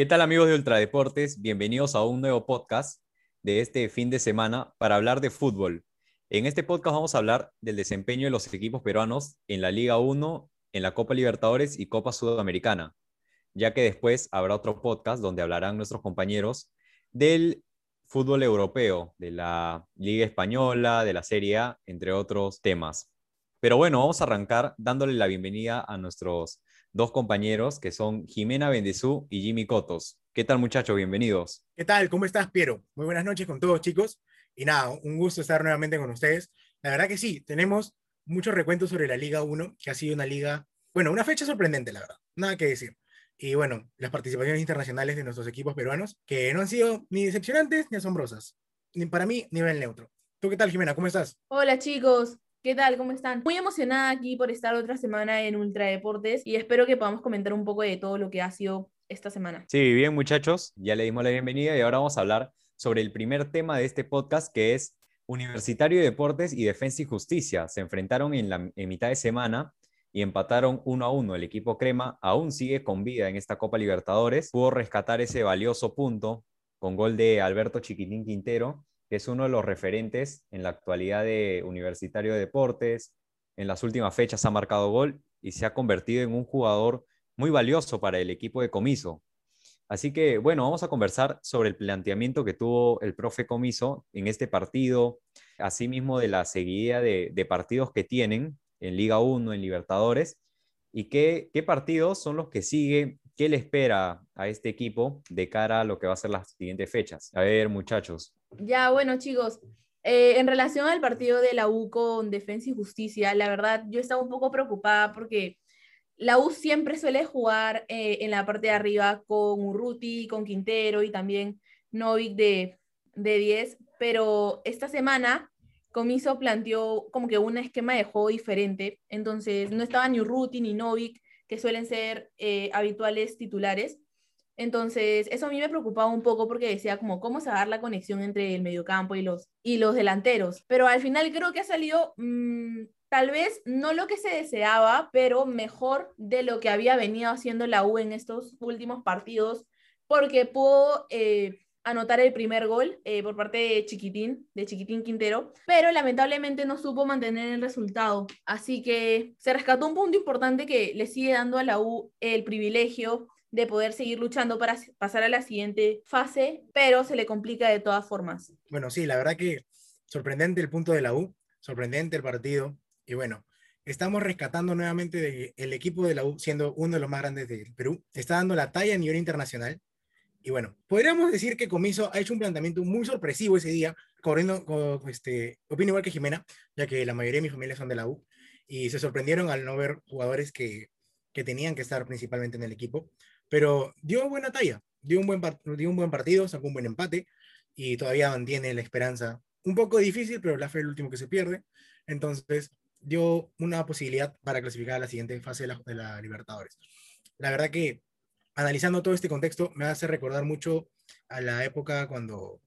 ¿Qué tal amigos de Ultradeportes? Bienvenidos a un nuevo podcast de este fin de semana para hablar de fútbol. En este podcast vamos a hablar del desempeño de los equipos peruanos en la Liga 1, en la Copa Libertadores y Copa Sudamericana, ya que después habrá otro podcast donde hablarán nuestros compañeros del fútbol europeo, de la Liga Española, de la Serie A, entre otros temas. Pero bueno, vamos a arrancar dándole la bienvenida a nuestros dos compañeros que son Jimena Bendezú y Jimmy Cotos. ¿Qué tal muchachos? Bienvenidos. ¿Qué tal? ¿Cómo estás, Piero? Muy buenas noches con todos, chicos. Y nada, un gusto estar nuevamente con ustedes. La verdad que sí, tenemos muchos recuentos sobre la Liga 1, que ha sido una liga, bueno, una fecha sorprendente, la verdad. Nada que decir. Y bueno, las participaciones internacionales de nuestros equipos peruanos, que no han sido ni decepcionantes ni asombrosas. Ni para mí, nivel neutro. ¿Tú qué tal, Jimena? ¿Cómo estás? Hola, chicos. ¿Qué tal? ¿Cómo están? Muy emocionada aquí por estar otra semana en Ultra Deportes y espero que podamos comentar un poco de todo lo que ha sido esta semana. Sí, bien muchachos, ya le dimos la bienvenida y ahora vamos a hablar sobre el primer tema de este podcast que es Universitario de Deportes y Defensa y Justicia. Se enfrentaron en, la, mitad de semana y empataron uno a uno. El equipo Crema aún sigue con vida en esta Copa Libertadores. Pudo rescatar ese valioso punto con gol de Alberto Chiquitín Quintero que es uno de los referentes en la actualidad de Universitario de Deportes. En las últimas fechas ha marcado gol y se ha convertido en un jugador muy valioso para el equipo de Comiso. Así que, bueno, vamos a conversar sobre el planteamiento que tuvo el profe Comiso en este partido, asimismo de la seguida de, partidos que tienen en Liga 1, en Libertadores, y qué, qué partidos son los que sigue ¿Qué le espera a este equipo de cara a lo que va a ser las siguientes fechas? A ver, muchachos. Ya, bueno, chicos, eh, en relación al partido de la U con Defensa y Justicia, la verdad, yo estaba un poco preocupada porque la U siempre suele jugar eh, en la parte de arriba con Urruti, con Quintero y también Novik de, de 10, pero esta semana Comiso planteó como que un esquema de juego diferente, entonces no estaba ni Urruti ni Novik, que suelen ser eh, habituales titulares. Entonces, eso a mí me preocupaba un poco porque decía como cómo se va a dar la conexión entre el mediocampo y los, y los delanteros. Pero al final creo que ha salido mm, tal vez no lo que se deseaba, pero mejor de lo que había venido haciendo la U en estos últimos partidos, porque pudo eh, anotar el primer gol eh, por parte de Chiquitín, de Chiquitín Quintero, pero lamentablemente no supo mantener el resultado. Así que se rescató un punto importante que le sigue dando a la U el privilegio de poder seguir luchando para pasar a la siguiente fase, pero se le complica de todas formas. Bueno, sí, la verdad que sorprendente el punto de la U, sorprendente el partido, y bueno, estamos rescatando nuevamente el equipo de la U, siendo uno de los más grandes del Perú, está dando la talla a nivel internacional, y bueno, podríamos decir que Comiso ha hecho un planteamiento muy sorpresivo ese día, corriendo, con, este, opino igual que Jimena, ya que la mayoría de mi familia son de la U, y se sorprendieron al no ver jugadores que, que tenían que estar principalmente en el equipo, pero dio buena talla, dio un buen, dio un buen partido, sacó un buen empate, y todavía mantiene la esperanza, un poco difícil, pero la fe es el último que se pierde, entonces dio una posibilidad para clasificar a la siguiente fase de la, de la Libertadores. La verdad que analizando todo este contexto, me hace recordar mucho a la época cuando,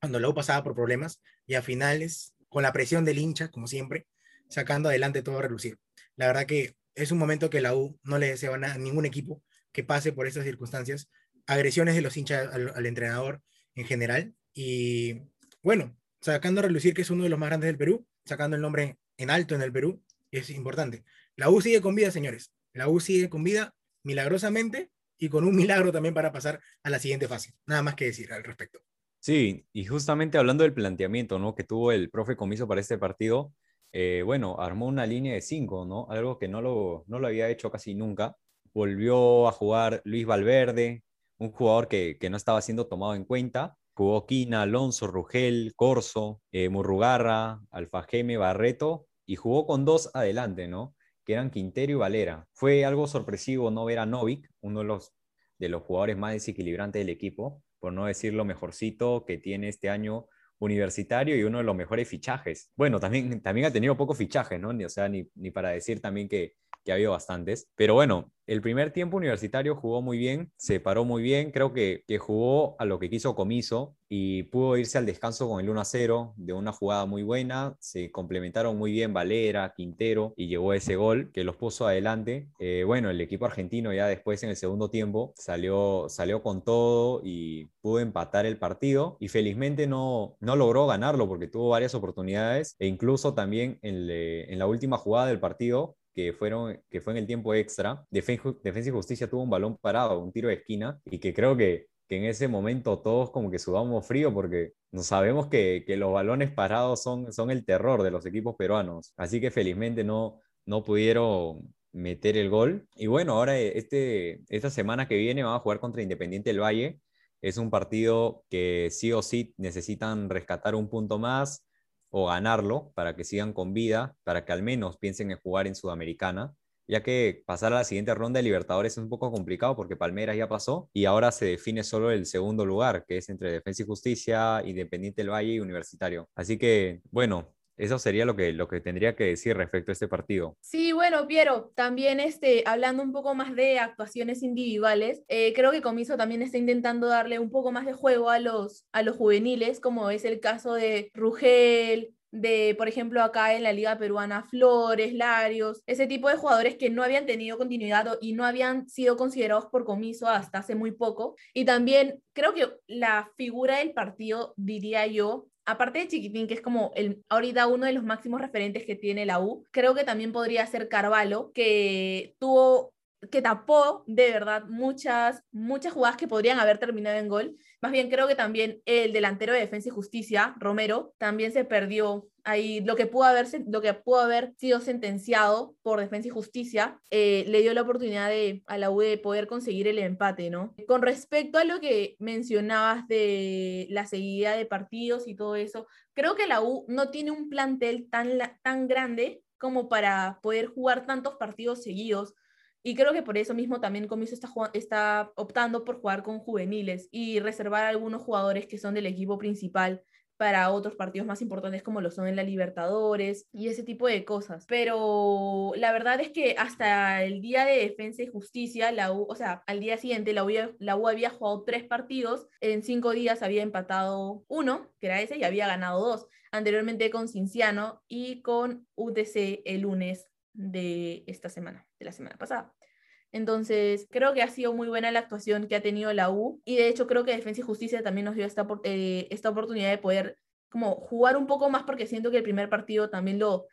cuando la U pasaba por problemas y a finales, con la presión del hincha, como siempre, sacando adelante todo a relucir. La verdad que es un momento que la U no le desea a ningún equipo que pase por estas circunstancias, agresiones de los hinchas al, entrenador en general. Y bueno, sacando a relucir que es uno de los más grandes del Perú, sacando el nombre en alto en el Perú, es importante. La U sigue con vida, señores. La U sigue con vida milagrosamente y con un milagro también para pasar a la siguiente fase. Nada más que decir al respecto. Sí, y justamente hablando del planteamiento ¿no? que tuvo el profe Comiso para este partido, eh, bueno, armó una línea de cinco, ¿no? Algo que no lo, no lo había hecho casi nunca. Volvió a jugar Luis Valverde, un jugador que, que no estaba siendo tomado en cuenta. Jugó Quina, Alonso, Rugel, Corso, eh, Murrugarra, Alfajeme, Barreto, y jugó con dos adelante, ¿no? Que eran Quintero y Valera. Fue algo sorpresivo no ver a Novik, uno de los, de los jugadores más desequilibrantes del equipo, por no decir lo mejorcito que tiene este año universitario y uno de los mejores fichajes. Bueno, también, también ha tenido pocos fichajes, ¿no? O sea, ni, ni para decir también que, que ha habido bastantes. Pero bueno, el primer tiempo universitario jugó muy bien, se paró muy bien, creo que, que jugó a lo que quiso Comiso y pudo irse al descanso con el 1 a 0 de una jugada muy buena, se complementaron muy bien Valera, Quintero y llegó ese gol que los puso adelante. Eh, bueno, el equipo argentino ya después en el segundo tiempo salió, salió con todo y pudo empatar el partido y felizmente no, no logró ganarlo porque tuvo varias oportunidades e incluso también en la última jugada del partido que, fueron, que fue en el tiempo extra, Defensa y Justicia tuvo un balón parado, un tiro de esquina, y que creo que, que en ese momento todos como que sudamos frío porque no sabemos que, que, los balones parados son, son el terror de los equipos peruanos. Así que felizmente no, no pudieron meter el gol. Y bueno, ahora este, esta semana que viene van a jugar contra Independiente del Valle. Es un partido que sí o sí necesitan rescatar un punto más o ganarlo para que sigan con vida, para que al menos piensen en jugar en Sudamericana, ya que pasar a la siguiente ronda de Libertadores es un poco complicado porque Palmeiras ya pasó y ahora se define solo el segundo lugar, que es entre Defensa y Justicia, Independiente del Valle y Universitario. Así que, bueno, eso sería lo que, lo que tendría que decir respecto a este partido. Sí, bueno, Piero, también este, hablando un poco más de actuaciones individuales, eh, creo que Comiso también está intentando darle un poco más de juego a los, a los juveniles, como es el caso de Rugel, de, por ejemplo, acá en la Liga Peruana, Flores, Larios, ese tipo de jugadores que no habían tenido continuidad y no habían sido considerados por comiso hasta hace muy poco. Y también creo que la figura del partido, diría yo, aparte de Chiquitín, que es como el, ahorita uno de los máximos referentes que tiene la U, creo que también podría ser Carvalho, que tuvo que tapó de verdad muchas, muchas jugadas que podrían haber terminado en gol. Más bien creo que también el delantero de Defensa y Justicia, Romero, también se perdió ahí lo que pudo haber, lo que pudo haber sido sentenciado por Defensa y Justicia, eh, le dio la oportunidad de, a la U de poder conseguir el empate, ¿no? Con respecto a lo que mencionabas de la seguida de partidos y todo eso, creo que la U no tiene un plantel tan, tan grande como para poder jugar tantos partidos seguidos y creo que por eso mismo también Comiso está, está optando por jugar con juveniles y reservar a algunos jugadores que son del equipo principal para otros partidos más importantes como lo son en la Libertadores y ese tipo de cosas. Pero la verdad es que hasta el día de Defensa y Justicia, la U, o sea, al día siguiente la U, la U había jugado tres partidos, en cinco días había empatado uno, que era ese, y había ganado dos, anteriormente con Cinciano y con UTC el lunes de esta semana, de la semana pasada. Entonces, creo que ha sido muy buena la actuación que ha tenido la U y de hecho creo que Defensa y Justicia también nos dio esta, eh, esta oportunidad de poder como jugar un poco más porque siento que el primer partido también lo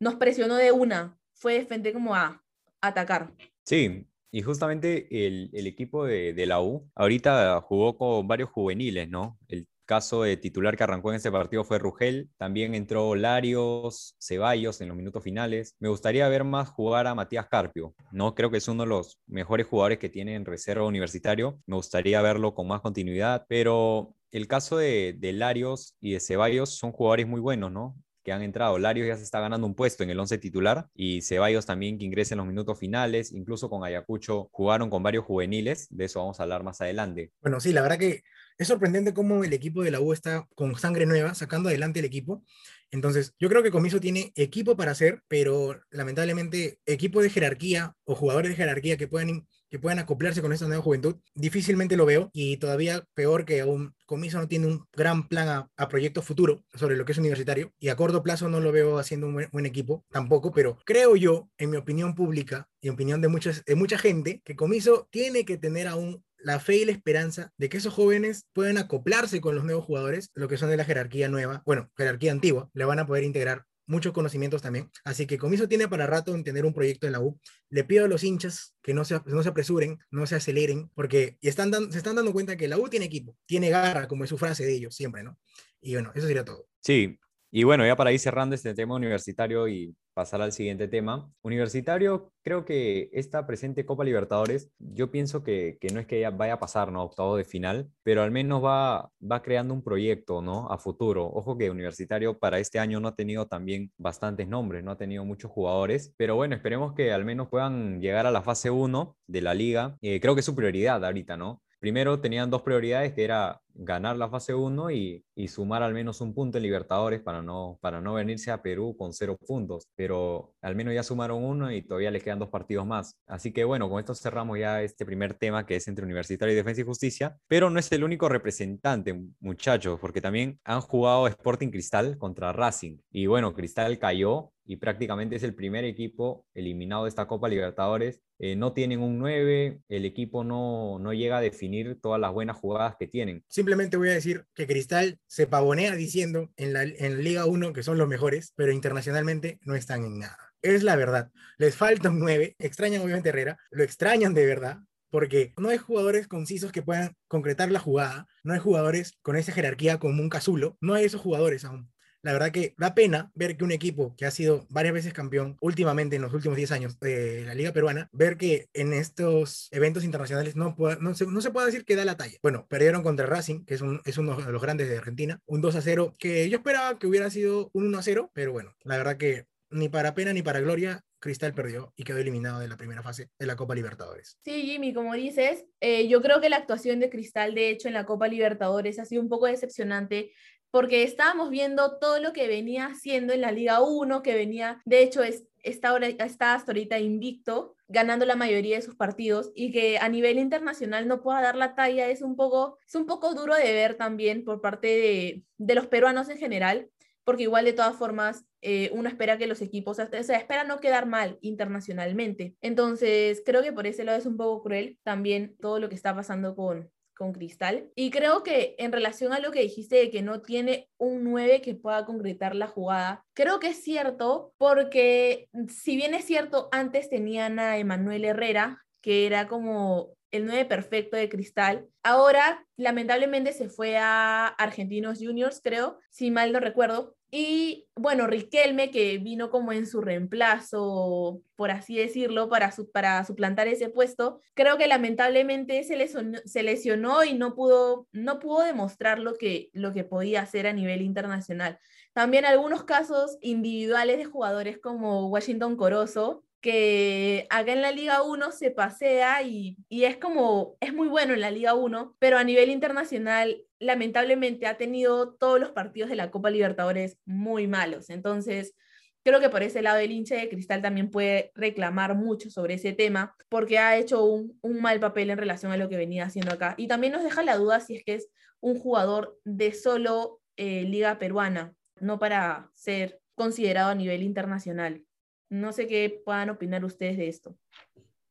nos presionó de una, fue de frente como a atacar. Sí, y justamente el, el equipo de, la U ahorita jugó con varios juveniles, ¿no? Caso de titular que arrancó en ese partido fue Rugel, también entró Larios, Ceballos en los minutos finales. Me gustaría ver más jugar a Matías Carpio, ¿no? Creo que es uno de los mejores jugadores que tiene en reserva universitario. Me gustaría verlo con más continuidad, pero el caso de, de Larios y de Ceballos son jugadores muy buenos, ¿no? Que han entrado. Larios ya se está ganando un puesto en el 11 titular y Ceballos también que ingresa en los minutos finales, incluso con Ayacucho jugaron con varios juveniles, de eso vamos a hablar más adelante. Bueno, sí, la verdad que es sorprendente cómo el equipo de la U está con sangre nueva, sacando adelante el equipo. Entonces, yo creo que Comiso tiene equipo para hacer, pero lamentablemente equipo de jerarquía o jugadores de jerarquía que puedan, que puedan acoplarse con esta nueva juventud, difícilmente lo veo. Y todavía peor que aún Comiso no tiene un gran plan a, proyecto futuro sobre lo que es universitario. Y a corto plazo no lo veo haciendo un buen, equipo tampoco, pero creo yo, en mi opinión pública y opinión de, muchas, de mucha gente, que Comiso tiene que tener aún la fe y la esperanza de que esos jóvenes puedan acoplarse con los nuevos jugadores, lo que son de la jerarquía nueva, bueno, jerarquía antigua, le van a poder integrar muchos conocimientos también. Así que Comiso tiene para rato en tener un proyecto en la U. Le pido a los hinchas que no se, no se apresuren, no se aceleren, porque están se están dando cuenta que la U tiene equipo, tiene garra, como es su frase de ellos siempre, ¿no? Y bueno, eso sería todo. Sí, y bueno, ya para ir cerrando este tema universitario y pasar al siguiente tema. Universitario, creo que esta presente Copa Libertadores, yo pienso que, no es que ya vaya a pasar, ¿no? Octavo de final, pero al menos va, va creando un proyecto, ¿no? A futuro. Ojo que Universitario para este año no ha tenido también bastantes nombres, no ha tenido muchos jugadores, pero bueno, esperemos que al menos puedan llegar a la fase 1 de la liga. Eh, creo que es su prioridad ahorita, ¿no? Primero tenían dos prioridades, que era ganar la fase 1 y, y, sumar al menos un punto en Libertadores para no, para no venirse a Perú con cero puntos. Pero al menos ya sumaron uno y todavía les quedan dos partidos más. Así que bueno, con esto cerramos ya este primer tema que es entre Universitario y Defensa y Justicia. Pero no es el único representante, muchachos, porque también han jugado Sporting Cristal contra Racing. Y bueno, Cristal cayó y prácticamente es el primer equipo eliminado de esta Copa Libertadores. Eh, no tienen un 9, el equipo no, no llega a definir todas las buenas jugadas que tienen. Simplemente voy a decir que Cristal se pavonea diciendo en la, en Liga 1 que son los mejores, pero internacionalmente no están en nada. Es la verdad. Les falta un 9, extrañan obviamente Herrera, lo extrañan de verdad, porque no hay jugadores concisos que puedan concretar la jugada, no hay jugadores con esa jerarquía como un Cazulo, no hay esos jugadores aún la verdad que da pena ver que un equipo que ha sido varias veces campeón últimamente en los últimos 10 años de la Liga Peruana, ver que en estos eventos internacionales no, no, se, no se puede decir que da la talla. Bueno, perdieron contra Racing, que es, un, es uno de los grandes de Argentina, un 2 a 0, que yo esperaba que hubiera sido un 1 a 0, pero bueno, la verdad que ni para pena ni para gloria, Cristal perdió y quedó eliminado de la primera fase de la Copa Libertadores. Sí, Jimmy, como dices, eh, yo creo que la actuación de Cristal, de hecho, en la Copa Libertadores ha sido un poco decepcionante porque estábamos viendo todo lo que venía haciendo en la Liga 1, que venía, de hecho, es, está, ahora, está hasta ahorita invicto, ganando la mayoría de sus partidos y que a nivel internacional no pueda dar la talla es un poco, es un poco duro de ver también por parte de, de los peruanos en general, porque igual de todas formas eh, uno espera que los equipos, o sea, espera no quedar mal internacionalmente. Entonces, creo que por ese lado es un poco cruel también todo lo que está pasando con, con Cristal. Y creo que en relación a lo que dijiste de que no tiene un 9 que pueda concretar la jugada, creo que es cierto porque si bien es cierto, antes tenían a Emanuel Herrera, que era como el 9 perfecto de Cristal. Ahora, lamentablemente, se fue a Argentinos Juniors, creo, si mal no recuerdo. Y bueno, Riquelme, que vino como en su reemplazo, por así decirlo, para, para suplantar ese puesto, creo que lamentablemente se lesionó, se lesionó y no pudo, no pudo demostrar lo que, lo que podía hacer a nivel internacional. También algunos casos individuales de jugadores como Washington Corozo, que acá en la Liga 1 se pasea y, es como, es muy bueno en la Liga 1, pero a nivel internacional lamentablemente ha tenido todos los partidos de la Copa Libertadores muy malos. Entonces, creo que por ese lado el hincha de Cristal también puede reclamar mucho sobre ese tema, porque ha hecho un, mal papel en relación a lo que venía haciendo acá. Y también nos deja la duda si es que es un jugador de solo eh, Liga Peruana, no para ser considerado a nivel internacional. No sé qué puedan opinar ustedes de esto.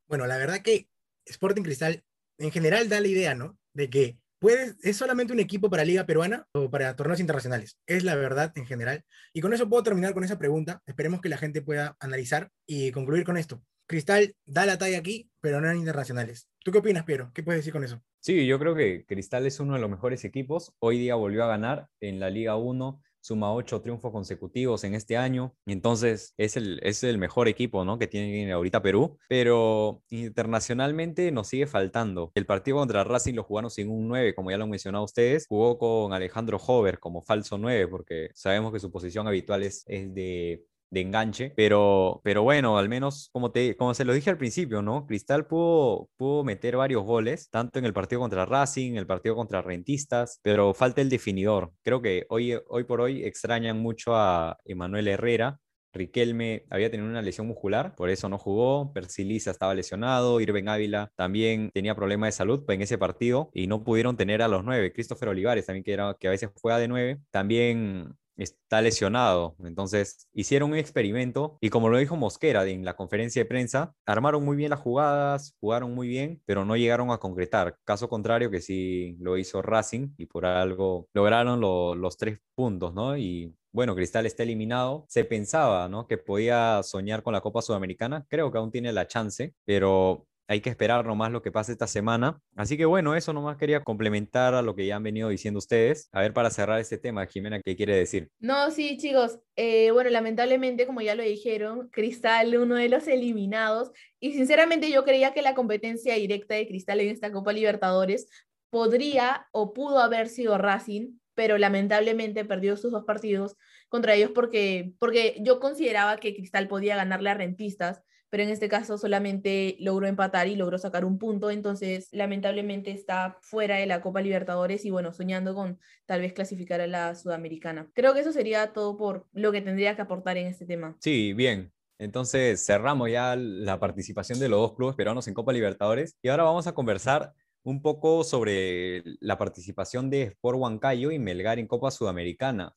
Bueno, la verdad que Sporting Cristal en general da la idea, ¿no? De que puede, es solamente un equipo para Liga Peruana o para torneos internacionales. Es la verdad en general. Y con eso puedo terminar con esa pregunta. Esperemos que la gente pueda analizar y concluir con esto. Cristal da la talla aquí, pero no en internacionales. ¿Tú qué opinas, Piero? ¿Qué puedes decir con eso? Sí, yo creo que Cristal es uno de los mejores equipos. Hoy día volvió a ganar en la Liga 1 suma ocho triunfos consecutivos en este año, entonces es el, es el mejor equipo ¿no? que tiene ahorita Perú, pero internacionalmente nos sigue faltando. El partido contra Racing lo jugaron sin un 9, como ya lo han mencionado ustedes, jugó con Alejandro Hover como falso 9, porque sabemos que su posición habitual es, es de de enganche, pero, pero bueno, al menos como, te, como se lo dije al principio, ¿no? Cristal pudo, pudo meter varios goles, tanto en el partido contra Racing, el partido contra Rentistas, pero falta el definidor. Creo que hoy, hoy por hoy extrañan mucho a Emanuel Herrera, Riquelme había tenido una lesión muscular, por eso no jugó. Persilisa estaba lesionado. Irving Ávila también tenía problemas de salud en ese partido y no pudieron tener a los nueve. Christopher Olivares también, que, era, que a veces juega de nueve, también está lesionado. Entonces hicieron un experimento y como lo dijo Mosquera en la conferencia de prensa, armaron muy bien las jugadas, jugaron muy bien, pero no llegaron a concretar. Caso contrario que sí lo hizo Racing y por algo lograron los tres puntos, ¿no? Y bueno, Cristal está eliminado. Se pensaba, ¿no? Que podía soñar con la Copa Sudamericana. Creo que aún tiene la chance, pero hay que esperar nomás lo que pase esta semana. Así que bueno, eso nomás quería complementar a lo que ya han venido diciendo ustedes. A ver, para cerrar este tema, Jimena, ¿qué quiere decir? No, sí, chicos. Eh, bueno, lamentablemente, como ya lo dijeron, Cristal, uno de los eliminados. Y sinceramente yo creía que la competencia directa de Cristal en esta Copa Libertadores podría o pudo haber sido Racing, pero lamentablemente perdió sus dos partidos contra ellos porque, porque yo consideraba que Cristal podía ganarle a Rentistas pero en este caso solamente logró empatar y logró sacar un punto, entonces lamentablemente está fuera de la Copa Libertadores y bueno, soñando con tal vez clasificar a la Sudamericana. Creo que eso sería todo por lo que tendría que aportar en este tema. Sí, bien. Entonces cerramos ya la participación de los dos clubes peruanos en Copa Libertadores y ahora vamos a conversar un poco sobre la participación de Sport Huancayo y Melgar en Copa Sudamericana.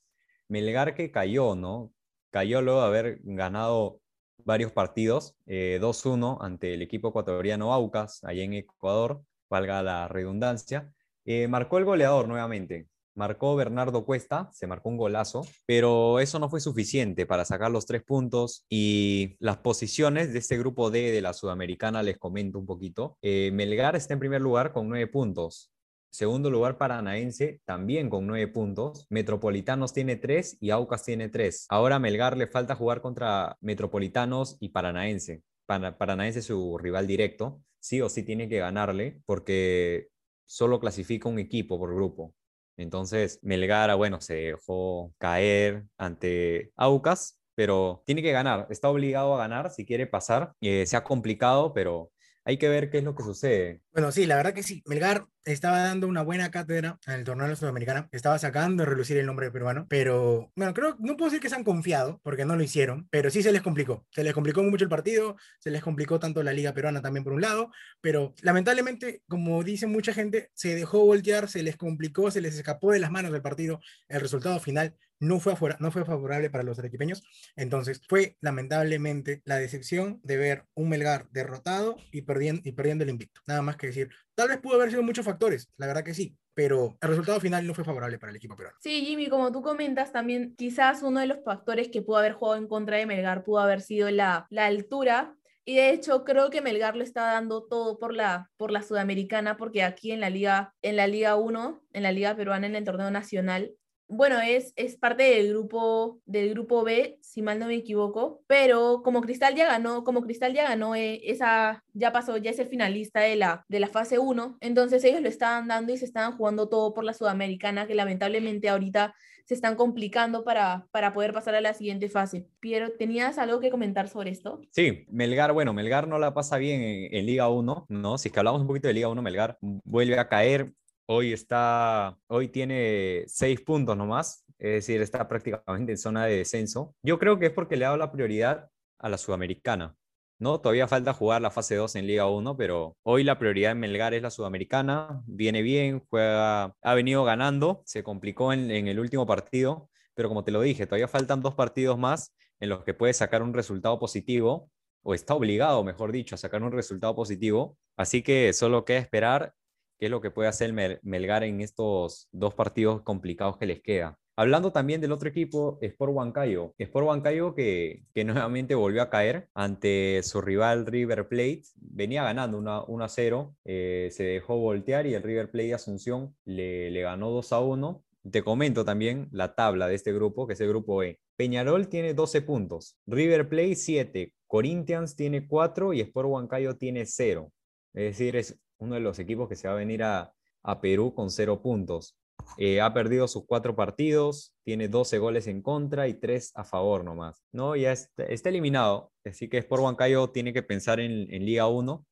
Melgar que cayó, ¿no? Cayó luego de haber ganado varios partidos, 2-1 eh, ante el equipo ecuatoriano Aucas, allá en Ecuador, valga la redundancia. Eh, marcó el goleador nuevamente, marcó Bernardo Cuesta, se marcó un golazo, pero eso no fue suficiente para sacar los tres puntos y las posiciones de este grupo D de la Sudamericana les comento un poquito. Eh, Melgar está en primer lugar con nueve puntos. Segundo lugar, Paranaense también con nueve puntos. Metropolitanos tiene tres y Aucas tiene tres. Ahora a Melgar le falta jugar contra Metropolitanos y Paranaense. Paranaense es su rival directo. Sí o sí tiene que ganarle porque solo clasifica un equipo por grupo. Entonces, Melgar, bueno, se dejó caer ante Aucas, pero tiene que ganar, está obligado a ganar si quiere pasar. Eh, se ha complicado, pero hay que ver qué es lo que sucede. Bueno, sí, la verdad que sí. Melgar estaba dando una buena cátedra en el torneo sudamericano, estaba sacando a relucir el nombre peruano, pero bueno, creo, no puedo decir que se han confiado, porque no lo hicieron, pero sí se les complicó. Se les complicó mucho el partido, se les complicó tanto la liga peruana también por un lado, pero lamentablemente, como dice mucha gente, se dejó voltear, se les complicó, se les escapó de las manos del partido el resultado final no fue, no fue favorable para los arequipeños. Entonces fue lamentablemente la decepción de ver un Melgar derrotado y perdiendo, el invicto. Nada más que decir, tal vez pudo haber sido muchos factores, la verdad que sí, pero el resultado final no fue favorable para el equipo peruano. Sí, Jimmy, como tú comentas, también quizás uno de los factores que pudo haber jugado en contra de Melgar pudo haber sido la, la altura. Y de hecho creo que Melgar lo está dando todo por la, por la Sudamericana, porque aquí en la Liga, en la Liga 1, en la Liga Peruana, en el torneo nacional, bueno, es, es parte del grupo, del grupo B, si mal no me equivoco, pero como Cristal ya ganó, como Cristal ya ganó, eh, esa ya pasó, ya es el finalista de la, de la fase 1, entonces ellos lo estaban dando y se estaban jugando todo por la Sudamericana, que lamentablemente ahorita se están complicando para, para poder pasar a la siguiente fase. Piero, ¿tenías algo que comentar sobre esto? Sí, Melgar, bueno, Melgar no la pasa bien en, en Liga 1, ¿no? Si es que hablamos un poquito de Liga 1, Melgar vuelve a caer, hoy está, hoy tiene seis puntos nomás, es decir, está prácticamente en zona de descenso. Yo creo que es porque le ha dado la prioridad a la Sudamericana. ¿no? Todavía falta jugar la fase 2 en Liga 1, pero hoy la prioridad en Melgar es la Sudamericana, viene bien, juega, ha venido ganando, se complicó en, en el último partido, pero como te lo dije, todavía faltan dos partidos más en los que puede sacar un resultado positivo, o está obligado, mejor dicho, a sacar un resultado positivo, así que solo queda esperar qué es lo que puede hacer Melgar en estos dos partidos complicados que les queda. Hablando también del otro equipo, Sport Huancayo. Sport Huancayo que, que nuevamente volvió a caer ante su rival River Plate. Venía ganando 1 a 0, eh, se dejó voltear y el River Plate Asunción le, le ganó 2 a 1. Te comento también la tabla de este grupo, que es el grupo E. Peñarol tiene 12 puntos, River Plate 7, Corinthians tiene 4 y Sport Huancayo tiene 0. Es decir, es uno de los equipos que se va a venir a, Perú con cero puntos. Eh, ha perdido sus cuatro partidos, tiene 12 goles en contra y 3 a favor nomás. ¿no? Ya está, eliminado, así que Sport Huancayo tiene que pensar en, en Liga 1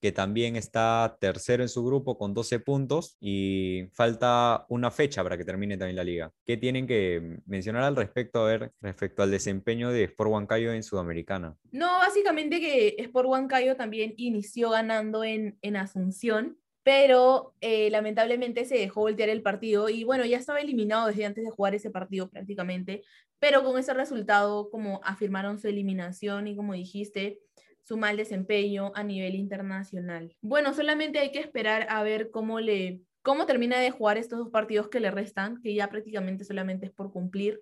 que también está tercero en su grupo con 12 puntos y falta una fecha para que termine también la liga. ¿Qué tienen que mencionar al respecto, a ver, respecto al desempeño de Sport Huancayo en Sudamericana? No, básicamente que Sport Huancayo también inició ganando en, en Asunción, pero eh, lamentablemente se dejó voltear el partido y bueno, ya estaba eliminado desde antes de jugar ese partido prácticamente, pero con ese resultado como afirmaron su eliminación y como dijiste, su mal desempeño a nivel internacional. Bueno, solamente hay que esperar a ver cómo le cómo termina de jugar estos dos partidos que le restan, que ya prácticamente solamente es por cumplir,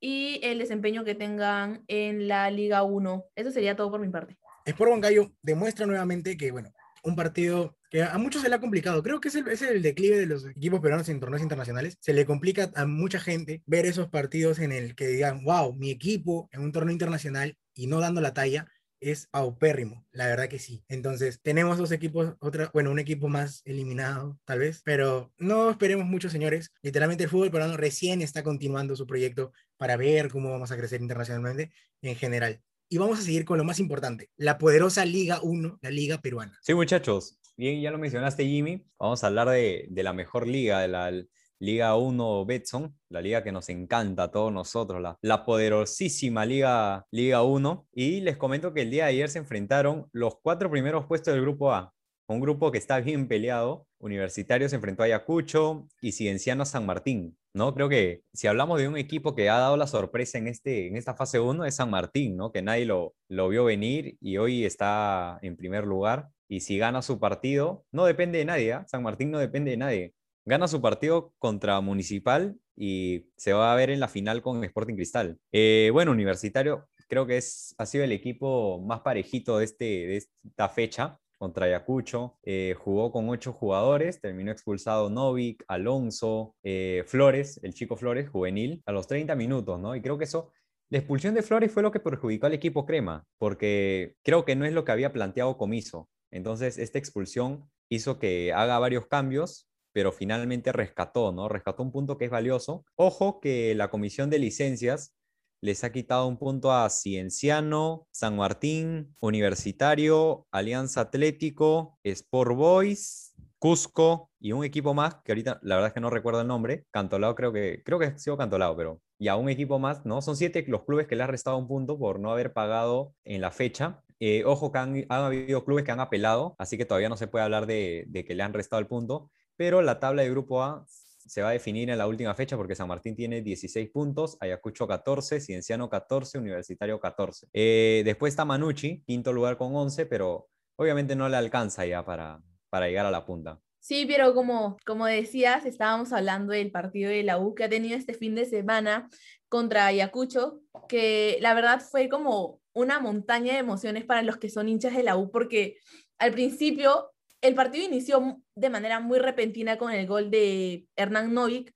y el desempeño que tengan en la Liga 1. Eso sería todo por mi parte. Sport Huancayo demuestra nuevamente que, bueno, un partido que a muchos se le ha complicado. Creo que es el, es el, declive de los equipos peruanos en torneos internacionales. Se le complica a mucha gente ver esos partidos en el que digan, wow, mi equipo en un torneo internacional y no dando la talla es paupérrimo, la verdad que sí. Entonces, tenemos dos equipos, otra, bueno, un equipo más eliminado, tal vez, pero no esperemos mucho, señores. Literalmente el fútbol peruano recién está continuando su proyecto para ver cómo vamos a crecer internacionalmente en general. y vamos a seguir con lo más importante, la poderosa Liga 1, la Liga Peruana. Sí, muchachos, bien, ya lo mencionaste, Jimmy. Vamos a hablar de, de la mejor liga, de la Liga 1 Betson, la liga que nos encanta a todos nosotros, la, poderosísima Liga, liga 1. Y les comento que el día de ayer se enfrentaron los cuatro primeros puestos del grupo A. Un grupo que está bien peleado. Universitario se enfrentó a Ayacucho y Cienciano a San Martín. ¿no? Creo que si hablamos de un equipo que ha dado la sorpresa en, este, en esta fase 1 es San Martín, ¿no? que nadie lo, lo vio venir y hoy está en primer lugar. Y si gana su partido, no depende de nadie. ¿ah? San Martín no depende de nadie gana su partido contra Municipal y se va a ver en la final con Sporting Cristal. Eh, bueno, Universitario creo que es, ha sido el equipo más parejito de, este, de esta fecha contra Ayacucho. Eh, jugó con ocho jugadores, terminó expulsado Novik, Alonso, eh, Flores, el chico Flores, juvenil, a los 30 minutos, ¿no? Y creo que eso, la expulsión de Flores fue lo que perjudicó al equipo Crema, porque creo que no es lo que había planteado Comiso. Entonces, esta expulsión hizo que haga varios cambios pero finalmente rescató, ¿no? Rescató un punto que es valioso. Ojo que la comisión de licencias les ha quitado un punto a Cienciano, San Martín, Universitario, Alianza Atlético, Sport Boys, Cusco y un equipo más, que ahorita la verdad es que no recuerdo el nombre, Cantolao creo que, creo que ha sido Cantolao, pero y a un equipo más, ¿no? Son siete los clubes que le han restado un punto por no haber pagado en la fecha. Eh, ojo que han, habido clubes que han apelado, así que todavía no se puede hablar de, de que le han restado el punto pero la tabla de grupo A se va a definir en la última fecha porque San Martín tiene 16 puntos, Ayacucho 14, Cienciano 14, Universitario 14. Eh, después está Manucci, quinto lugar con 11, pero obviamente no le alcanza ya para, para llegar a la punta. Sí, pero como, como decías, estábamos hablando del partido de la U que ha tenido este fin de semana contra Ayacucho, que la verdad fue como una montaña de emociones para los que son hinchas de la U, porque al principio el partido inició de manera muy repentina con el gol de Hernán Novik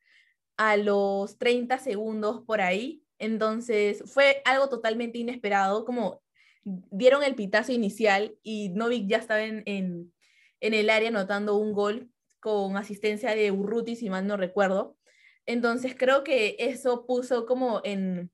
a los 30 segundos por ahí. Entonces fue algo totalmente inesperado, como dieron el pitazo inicial y Novik ya estaba en, en, el área anotando un gol con asistencia de Urruti, si mal no recuerdo. Entonces creo que eso puso como en,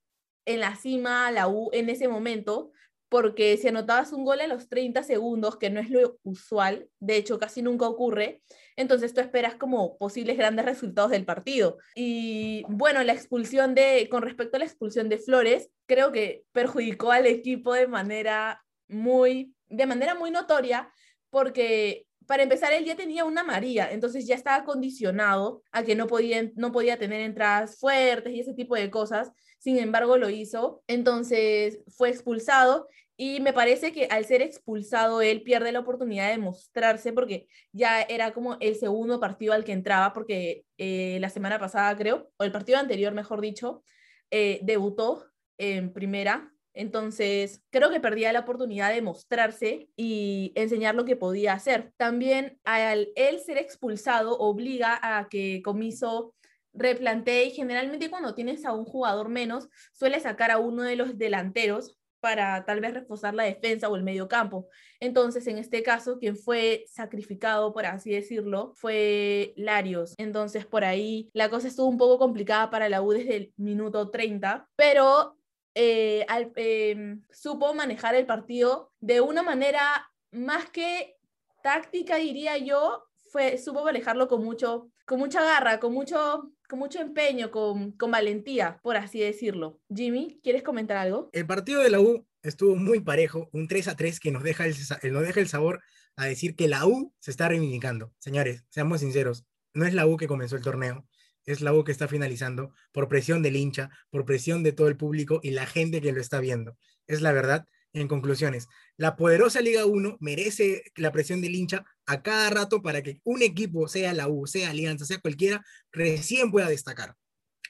en la cima la U en ese momento, porque si anotabas un gol en los 30 segundos, que no es lo usual, de hecho casi nunca ocurre, entonces tú esperas como posibles grandes resultados del partido. Y bueno, la expulsión de, con respecto a la expulsión de Flores, creo que perjudicó al equipo de manera muy, de manera muy notoria, porque para empezar, él ya tenía una María, entonces ya estaba condicionado a que no podía, no podía tener entradas fuertes y ese tipo de cosas. Sin embargo, lo hizo. Entonces fue expulsado y me parece que al ser expulsado, él pierde la oportunidad de mostrarse porque ya era como el segundo partido al que entraba, porque eh, la semana pasada, creo, o el partido anterior, mejor dicho, eh, debutó en primera entonces, creo que perdía la oportunidad de mostrarse y enseñar lo que podía hacer. También al él ser expulsado obliga a que Comiso replantee y generalmente cuando tienes a un jugador menos, suele sacar a uno de los delanteros para tal vez reforzar la defensa o el medio campo. Entonces, en este caso, quien fue sacrificado, por así decirlo, fue Larios. Entonces, por ahí la cosa estuvo un poco complicada para la U desde el minuto 30, pero eh, em, supo manejar el partido de una manera más que táctica, diría yo, fue, supo manejarlo con, mucho, con mucha garra, con mucho, con mucho empeño, con, con valentía, por así decirlo. Jimmy, ¿quieres comentar algo? El partido de la U estuvo muy parejo, un 3 a 3 que nos deja el, nos deja el sabor a decir que la U se está reivindicando. Señores, seamos sinceros, no es la U que comenzó el torneo, es la U que está finalizando por presión del hincha, por presión de todo el público y la gente que lo está viendo. Es la verdad. En conclusiones, la poderosa Liga 1 merece la presión del hincha a cada rato para que un equipo, sea la U, sea Alianza, sea cualquiera, recién pueda destacar.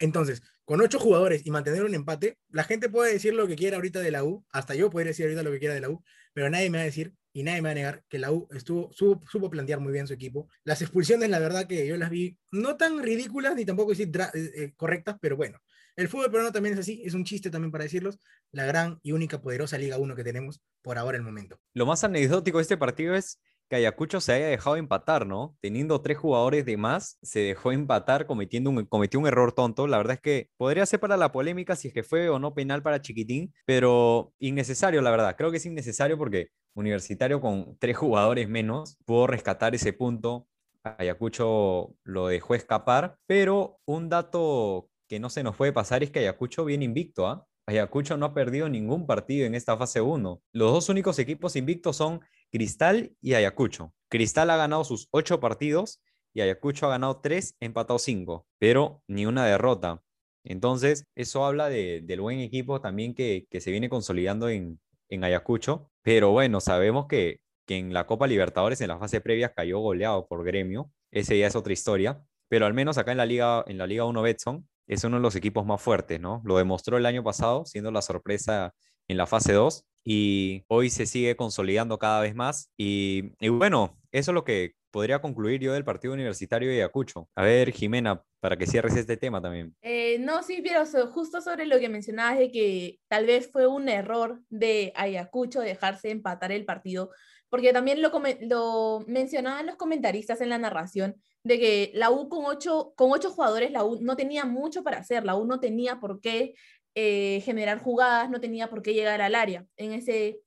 Entonces, con ocho jugadores y mantener un empate, la gente puede decir lo que quiera ahorita de la U, hasta yo puedo decir ahorita lo que quiera de la U, pero nadie me va a decir y nadie me va a negar que la U estuvo, supo, plantear muy bien su equipo. Las expulsiones, la verdad que yo las vi no tan ridículas ni tampoco decir eh, eh, correctas, pero bueno, el fútbol peruano también es así, es un chiste también para decirlos, la gran y única poderosa Liga 1 que tenemos por ahora el momento. Lo más anecdótico de este partido es que Ayacucho se haya dejado empatar, ¿no? Teniendo tres jugadores de más, se dejó empatar cometiendo un, cometió un error tonto. La verdad es que podría ser para la polémica si es que fue o no penal para Chiquitín, pero innecesario, la verdad. Creo que es innecesario porque Universitario con tres jugadores menos pudo rescatar ese punto. Ayacucho lo dejó escapar, pero un dato que no se nos puede pasar es que Ayacucho viene invicto, ¿ah? Ayacucho no ha perdido ningún partido en esta fase 1. Los dos únicos equipos invictos son Cristal y Ayacucho. Cristal ha ganado sus ocho partidos y Ayacucho ha ganado tres, empatado cinco, pero ni una derrota. Entonces, eso habla del buen equipo también que, se viene consolidando en, Ayacucho. Pero bueno, sabemos que, en la Copa Libertadores, en la fase previa, cayó goleado por Gremio. Ese ya es otra historia. Pero al menos acá en la Liga, en la Liga 1 Betson, es uno de los equipos más fuertes, ¿no? Lo demostró el año pasado, siendo la sorpresa en la fase 2 y hoy se sigue consolidando cada vez más. Y, bueno, eso es lo que podría concluir yo del partido universitario de Ayacucho. A ver, Jimena, para que cierres este tema también. Eh, no, sí, pero justo sobre lo que mencionabas de que tal vez fue un error de Ayacucho dejarse empatar el partido, porque también lo, lo mencionaban los comentaristas en la narración, de que la U con ocho, con ocho jugadores, la U no tenía mucho para hacer, la U no tenía por qué eh, generar jugadas, no tenía por qué llegar al área en ese,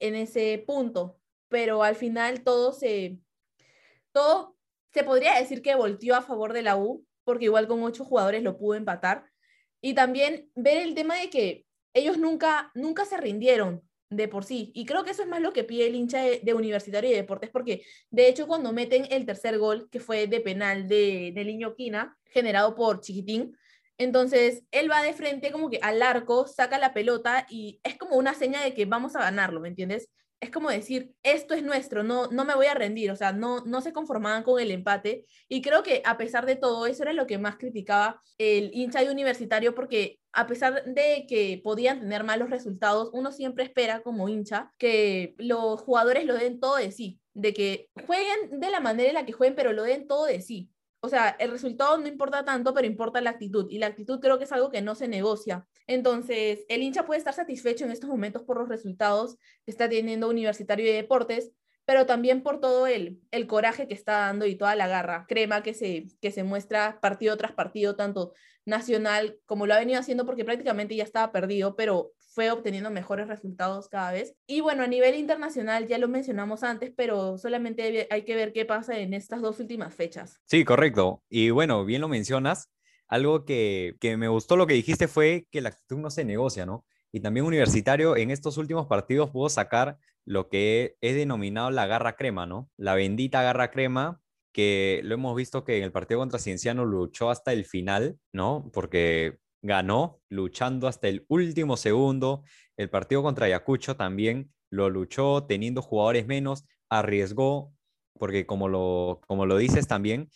en ese punto. Pero al final todo se, todo se podría decir que volteó a favor de la U, porque igual con ocho jugadores lo pudo empatar. Y también ver el tema de que ellos nunca, nunca se rindieron de por sí. Y creo que eso es más lo que pide el hincha de, Universitario y Deportes, porque de hecho cuando meten el tercer gol, que fue de penal de, de Liño Quina, generado por Chiquitín, entonces, él va de frente como que al arco, saca la pelota y es como una seña de que vamos a ganarlo, ¿me entiendes? Es como decir, esto es nuestro, no, no me voy a rendir, o sea, no, no se conformaban con el empate. Y creo que a pesar de todo, eso era lo que más criticaba el hincha de universitario, porque a pesar de que podían tener malos resultados, uno siempre espera como hincha que los jugadores lo den todo de sí, de que jueguen de la manera en la que jueguen, pero lo den todo de sí o sea, el resultado no importa tanto, pero importa la actitud. Y la actitud creo que es algo que no se negocia. Entonces, el hincha puede estar satisfecho en estos momentos por los resultados que está teniendo Universitario de Deportes, pero también por todo el, el coraje que está dando y toda la garra crema que se, que se muestra partido tras partido, tanto nacional como lo ha venido haciendo porque prácticamente ya estaba perdido, pero fue obteniendo mejores resultados cada vez. Y bueno, a nivel internacional ya lo mencionamos antes, pero solamente hay que ver qué pasa en estas dos últimas fechas. Sí, correcto. Y bueno, bien lo mencionas. Algo que, que me gustó lo que dijiste fue que la actitud no se negocia, ¿no? Y también Universitario en estos últimos partidos pudo sacar lo que he denominado la garra crema, ¿no? La bendita garra crema que lo hemos visto que en el partido contra Cienciano luchó hasta el final, ¿no? Porque ganó luchando hasta el último segundo. El partido contra Ayacucho también lo luchó teniendo jugadores menos, arriesgó, porque como lo, como lo dices también,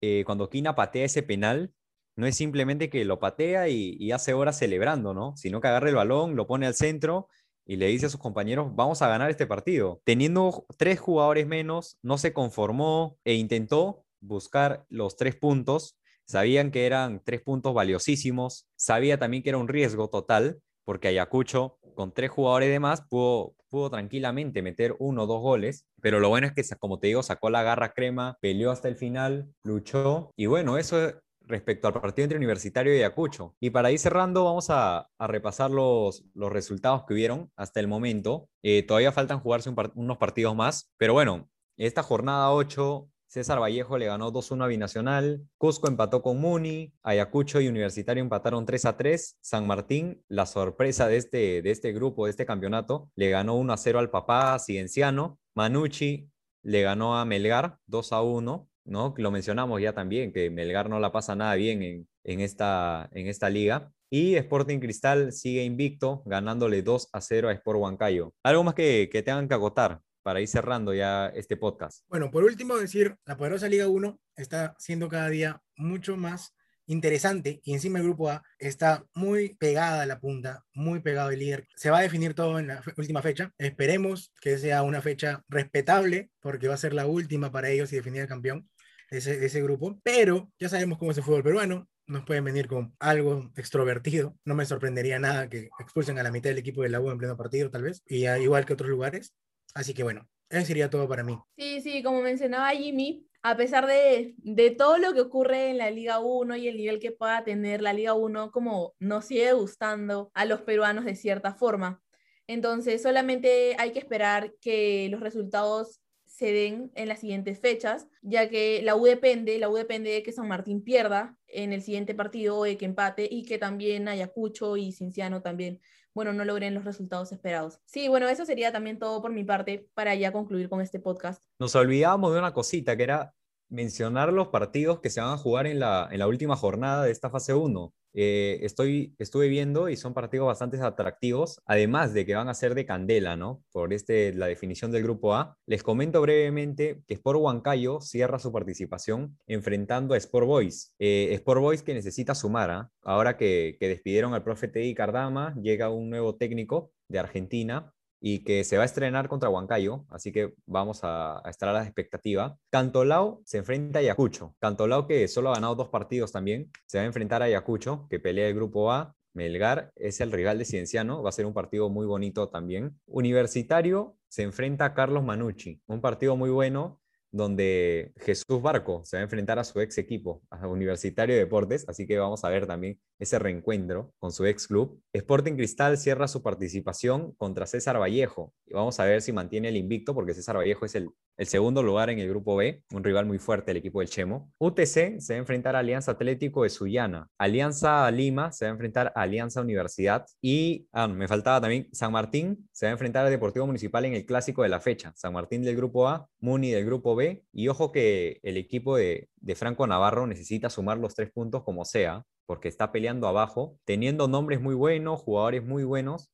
eh, cuando Kina patea ese penal, no es simplemente que lo patea y, hace horas celebrando, ¿no? Sino que agarra el balón, lo pone al centro y le dice a sus compañeros, vamos a ganar este partido. Teniendo tres jugadores menos, no se conformó e intentó buscar los tres puntos Sabían que eran tres puntos valiosísimos. Sabía también que era un riesgo total, porque Ayacucho, con tres jugadores de más, pudo, pudo tranquilamente meter uno o dos goles. Pero lo bueno es que, como te digo, sacó la garra crema, peleó hasta el final, luchó. Y bueno, eso respecto al partido entre Universitario y Ayacucho. Y para ir cerrando, vamos a, repasar los, los, resultados que hubieron hasta el momento. Eh, todavía faltan jugarse unos partidos más, pero bueno, esta jornada 8 César Vallejo le ganó 2-1 a Binacional, Cusco empató con Muni, Ayacucho y Universitario empataron 3-3, San Martín, la sorpresa de este, de este grupo, de este campeonato, le ganó 1-0 al Papá Cienciano, Manucci le ganó a Melgar 2-1, ¿no? Lo mencionamos ya también, que Melgar no la pasa nada bien en, en, esta, en esta liga. Y Sporting Cristal sigue invicto, ganándole 2 0 a Sport Huancayo. ¿Algo más que, que tengan que agotar? Para ir cerrando ya este podcast. Bueno, por último decir, la poderosa Liga 1 está siendo cada día mucho más interesante y encima el grupo A está muy pegada a la punta, muy pegado al líder. Se va a definir todo en la última fecha. Esperemos que sea una fecha respetable porque va a ser la última para ellos y definir el campeón de ese, ese grupo. Pero ya sabemos cómo es el fútbol peruano. Nos pueden venir con algo extrovertido. No me sorprendería nada que expulsen a la mitad del equipo de la U en pleno partido, tal vez. Y igual que otros lugares. Así que bueno, Eso sería todo para mí. Sí, sí, como mencionaba Jimmy, a pesar de, de, todo lo que ocurre en la Liga 1 y el nivel que pueda tener la Liga 1, como nos sigue gustando a los peruanos de cierta forma. Entonces, solamente hay que esperar que los resultados se den en las siguientes fechas, ya que la U depende, la U depende de que San Martín pierda en el siguiente partido o de que empate y que también Ayacucho y Cinciano también, bueno, no logren los resultados esperados. Sí, bueno, eso sería también todo por mi parte para ya concluir con este podcast. Nos olvidábamos de una cosita que era mencionar los partidos que se van a jugar en la, en la última jornada de esta fase 1. Eh, estoy, estuve viendo y son partidos bastante atractivos, además de que van a ser de candela, ¿no? Por este, la definición del grupo A. Les comento brevemente que Sport Huancayo cierra su participación enfrentando a Sport Boys. Eh, Sport Boys que necesita sumar, ¿ah? ahora que, que despidieron al profe Teddy Cardama, llega un nuevo técnico de Argentina y que se va a estrenar contra Huancayo, así que vamos a, estar a la expectativa. Cantolao se enfrenta a Ayacucho. Cantolao que solo ha ganado dos partidos también, se va a enfrentar a Ayacucho, que pelea el grupo A. Melgar es el rival de Cienciano, va a ser un partido muy bonito también. Universitario se enfrenta a Carlos Manucci, un partido muy bueno donde Jesús Barco se va a enfrentar a su ex equipo, a Universitario de Deportes, así que vamos a ver también ese reencuentro con su ex club. Sporting Cristal cierra su participación contra César Vallejo y vamos a ver si mantiene el invicto porque César Vallejo es el, el segundo lugar en el grupo B, un rival muy fuerte el equipo del Chemo. UTC se va a enfrentar a Alianza Atlético de Sullana. Alianza Lima se va a enfrentar a Alianza Universidad y ah, me faltaba también San Martín se va a enfrentar a Deportivo Municipal en el clásico de la fecha. San Martín del grupo A, Muni del grupo B y ojo que el equipo de, de Franco Navarro necesita sumar los tres puntos como sea porque está peleando abajo, teniendo nombres muy buenos, jugadores muy buenos,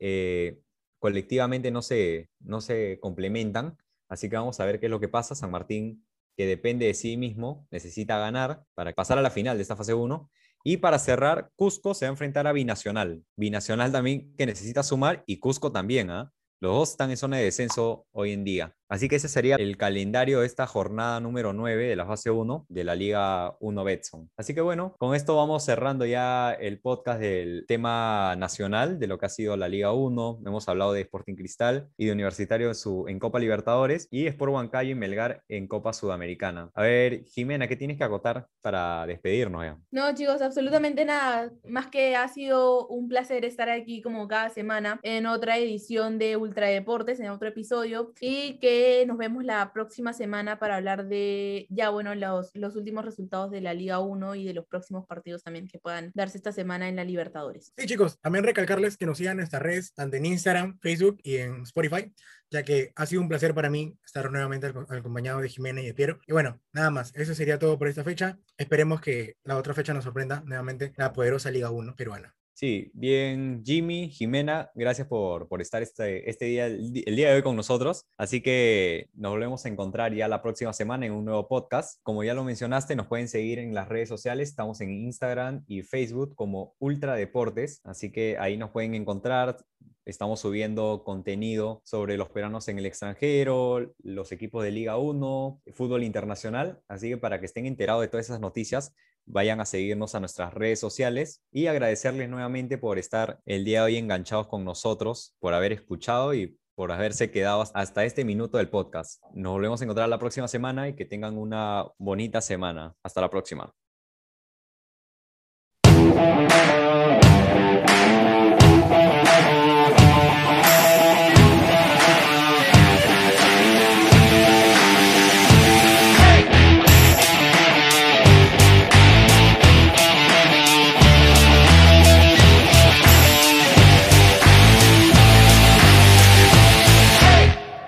eh, colectivamente no se, no se complementan, así que vamos a ver qué es lo que pasa. San Martín, que depende de sí mismo, necesita ganar para pasar a la final de esta fase 1. Y para cerrar, Cusco se va a enfrentar a Binacional. Binacional también que necesita sumar y Cusco también. ¿ah? Los dos están en zona de descenso hoy en día. Así que ese sería el calendario de esta jornada número 9 de la fase 1 de la Liga 1 Betson. Así que bueno, con esto vamos cerrando ya el podcast del tema nacional de lo que ha sido la Liga 1. Hemos hablado de Sporting Cristal y de Universitario en, su, en Copa Libertadores y Sport Huancayo y Melgar en Copa Sudamericana. A ver, Jimena, ¿qué tienes que acotar para despedirnos ya? No, chicos, absolutamente nada. Más que ha sido un placer estar aquí como cada semana en otra edición de Ultra Deportes, en otro episodio y que nos vemos la próxima semana para hablar de ya, bueno, los, los últimos resultados de la Liga 1 y de los próximos partidos también que puedan darse esta semana en la Libertadores. Sí, chicos, también recalcarles que nos sigan en nuestras redes, tanto en Instagram, Facebook y en Spotify, ya que ha sido un placer para mí estar nuevamente acompañado de Jimena y de Piero. Y bueno, nada más, eso sería todo por esta fecha. Esperemos que la otra fecha nos sorprenda nuevamente la poderosa Liga 1 peruana. Sí, bien, Jimmy, Jimena, gracias por, por estar este, este día, el, día de hoy con nosotros. Así que nos volvemos a encontrar ya la próxima semana en un nuevo podcast. Como ya lo mencionaste, nos pueden seguir en las redes sociales. Estamos en Instagram y Facebook como Ultra Deportes. Así que ahí nos pueden encontrar. Estamos subiendo contenido sobre los peruanos en el extranjero, los equipos de Liga 1, fútbol internacional. Así que para que estén enterados de todas esas noticias, vayan a seguirnos a nuestras redes sociales y agradecerles nuevamente por estar el día de hoy enganchados con nosotros, por haber escuchado y por haberse quedado hasta este minuto del podcast. Nos volvemos a encontrar la próxima semana y que tengan una bonita semana. Hasta la próxima.